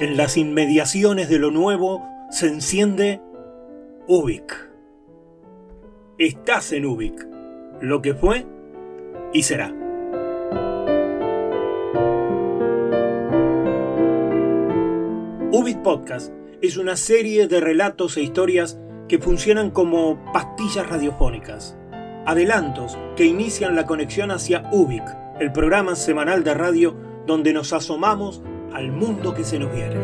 En las inmediaciones de lo nuevo se enciende Ubik. Estás en Ubik, lo que fue y será. Ubik Podcast es una serie de relatos e historias que funcionan como pastillas radiofónicas, adelantos que inician la conexión hacia Ubik, el programa semanal de radio donde nos asomamos al mundo que se nos viene.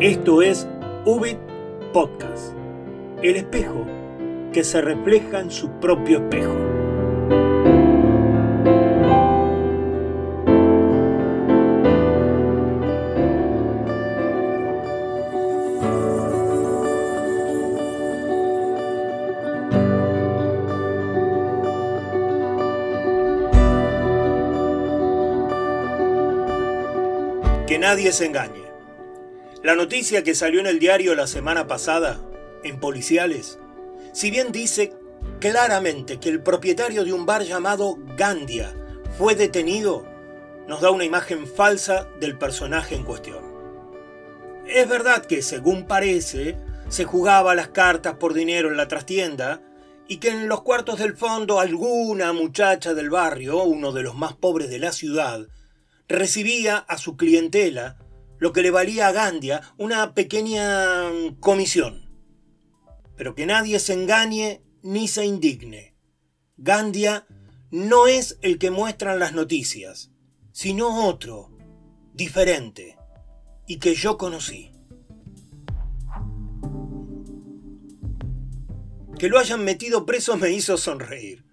Esto es Ubit Podcast, el espejo que se refleja en su propio espejo. Que nadie se engañe. La noticia que salió en el diario la semana pasada, en Policiales, si bien dice claramente que el propietario de un bar llamado Gandia fue detenido, nos da una imagen falsa del personaje en cuestión. Es verdad que, según parece, se jugaba las cartas por dinero en la trastienda y que en los cuartos del fondo alguna muchacha del barrio, uno de los más pobres de la ciudad, recibía a su clientela lo que le valía a Gandia una pequeña comisión. Pero que nadie se engañe ni se indigne. Gandia no es el que muestran las noticias, sino otro, diferente, y que yo conocí. Que lo hayan metido preso me hizo sonreír.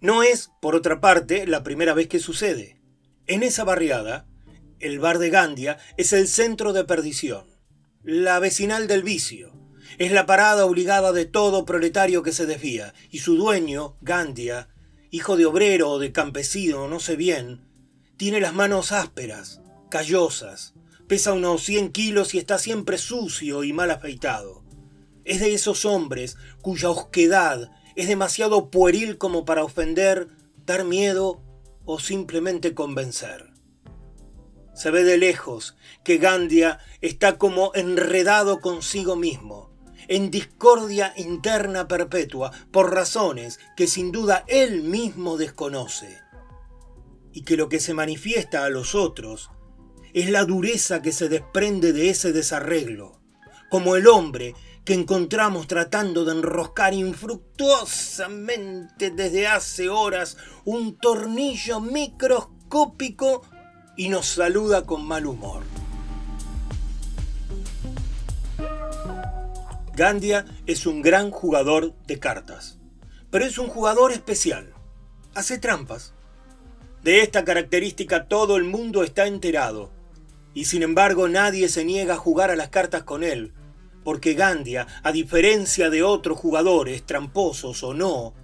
No es, por otra parte, la primera vez que sucede. En esa barriada, el bar de Gandia es el centro de perdición, la vecinal del vicio. Es la parada obligada de todo proletario que se desvía, y su dueño, Gandia, hijo de obrero o de campesino, no sé bien, tiene las manos ásperas, callosas, pesa unos 100 kilos y está siempre sucio y mal afeitado. Es de esos hombres cuya osquedad es demasiado pueril como para ofender, dar miedo o simplemente convencer. Se ve de lejos que Gandia está como enredado consigo mismo, en discordia interna perpetua, por razones que sin duda él mismo desconoce, y que lo que se manifiesta a los otros es la dureza que se desprende de ese desarreglo, como el hombre que encontramos tratando de enroscar infructuosamente desde hace horas un tornillo microscópico y nos saluda con mal humor. Gandia es un gran jugador de cartas, pero es un jugador especial. Hace trampas. De esta característica todo el mundo está enterado, y sin embargo nadie se niega a jugar a las cartas con él, porque Gandia, a diferencia de otros jugadores, tramposos o no,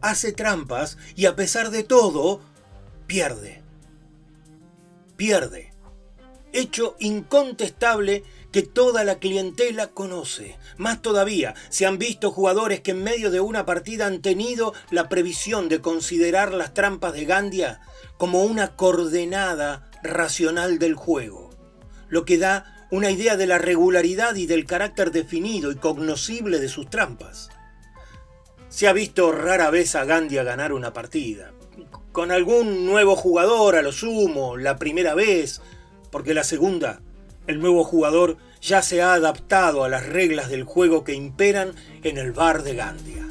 hace trampas y a pesar de todo, pierde. Pierde. Hecho incontestable que toda la clientela conoce. Más todavía, se han visto jugadores que en medio de una partida han tenido la previsión de considerar las trampas de Gandia como una coordenada racional del juego, lo que da una idea de la regularidad y del carácter definido y cognoscible de sus trampas. Se ha visto rara vez a Gandia ganar una partida, con algún nuevo jugador a lo sumo, la primera vez, porque la segunda, el nuevo jugador ya se ha adaptado a las reglas del juego que imperan en el bar de Gandia.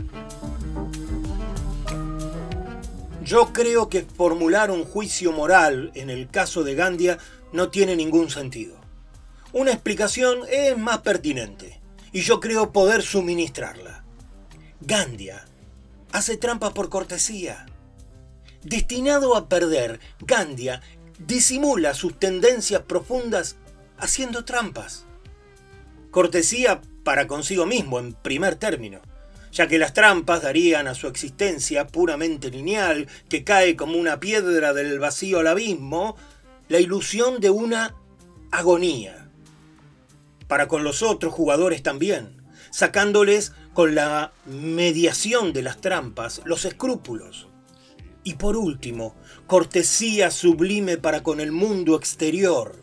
Yo creo que formular un juicio moral en el caso de Gandia no tiene ningún sentido. Una explicación es más pertinente, y yo creo poder suministrarla. Gandia hace trampas por cortesía. Destinado a perder, Gandia disimula sus tendencias profundas haciendo trampas. Cortesía para consigo mismo, en primer término, ya que las trampas darían a su existencia puramente lineal, que cae como una piedra del vacío al abismo, la ilusión de una agonía para con los otros jugadores también, sacándoles con la mediación de las trampas los escrúpulos. Y por último, cortesía sublime para con el mundo exterior,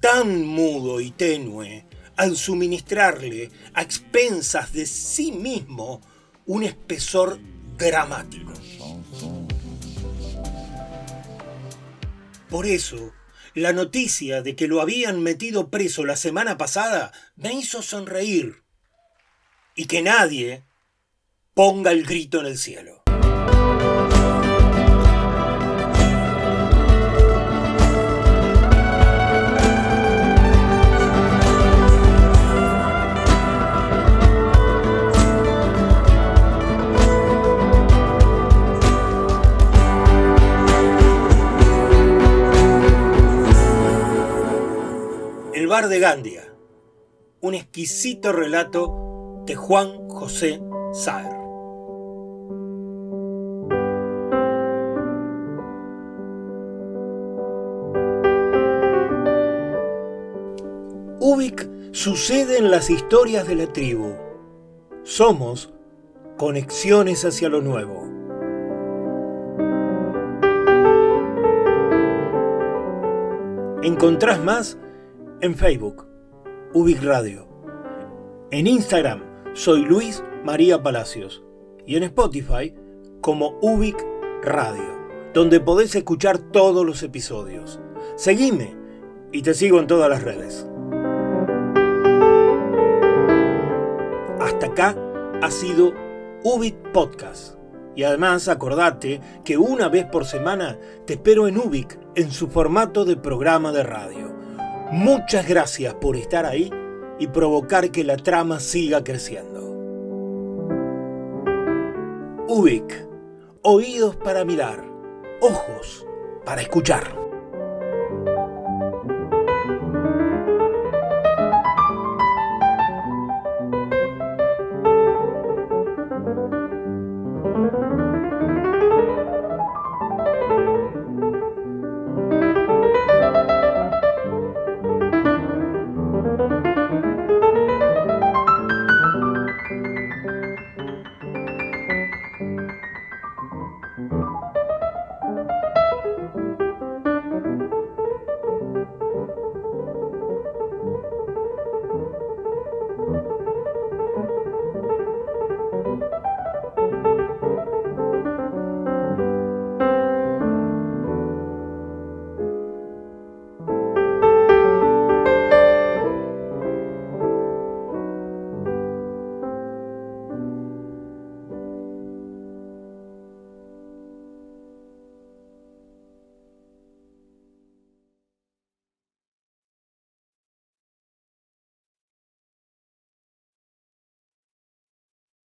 tan mudo y tenue, al suministrarle a expensas de sí mismo un espesor dramático. Por eso, la noticia de que lo habían metido preso la semana pasada me hizo sonreír. Y que nadie ponga el grito en el cielo. De Gandia, un exquisito relato de Juan José Saer. Ubik sucede en las historias de la tribu. Somos conexiones hacia lo nuevo. Encontrás más en Facebook, Ubik Radio. En Instagram, soy Luis María Palacios. Y en Spotify, como Ubik Radio, donde podés escuchar todos los episodios. Seguime y te sigo en todas las redes. Hasta acá ha sido Ubik Podcast. Y además acordate que una vez por semana te espero en Ubik en su formato de programa de radio. Muchas gracias por estar ahí y provocar que la trama siga creciendo. Ubik, oídos para mirar, ojos para escuchar.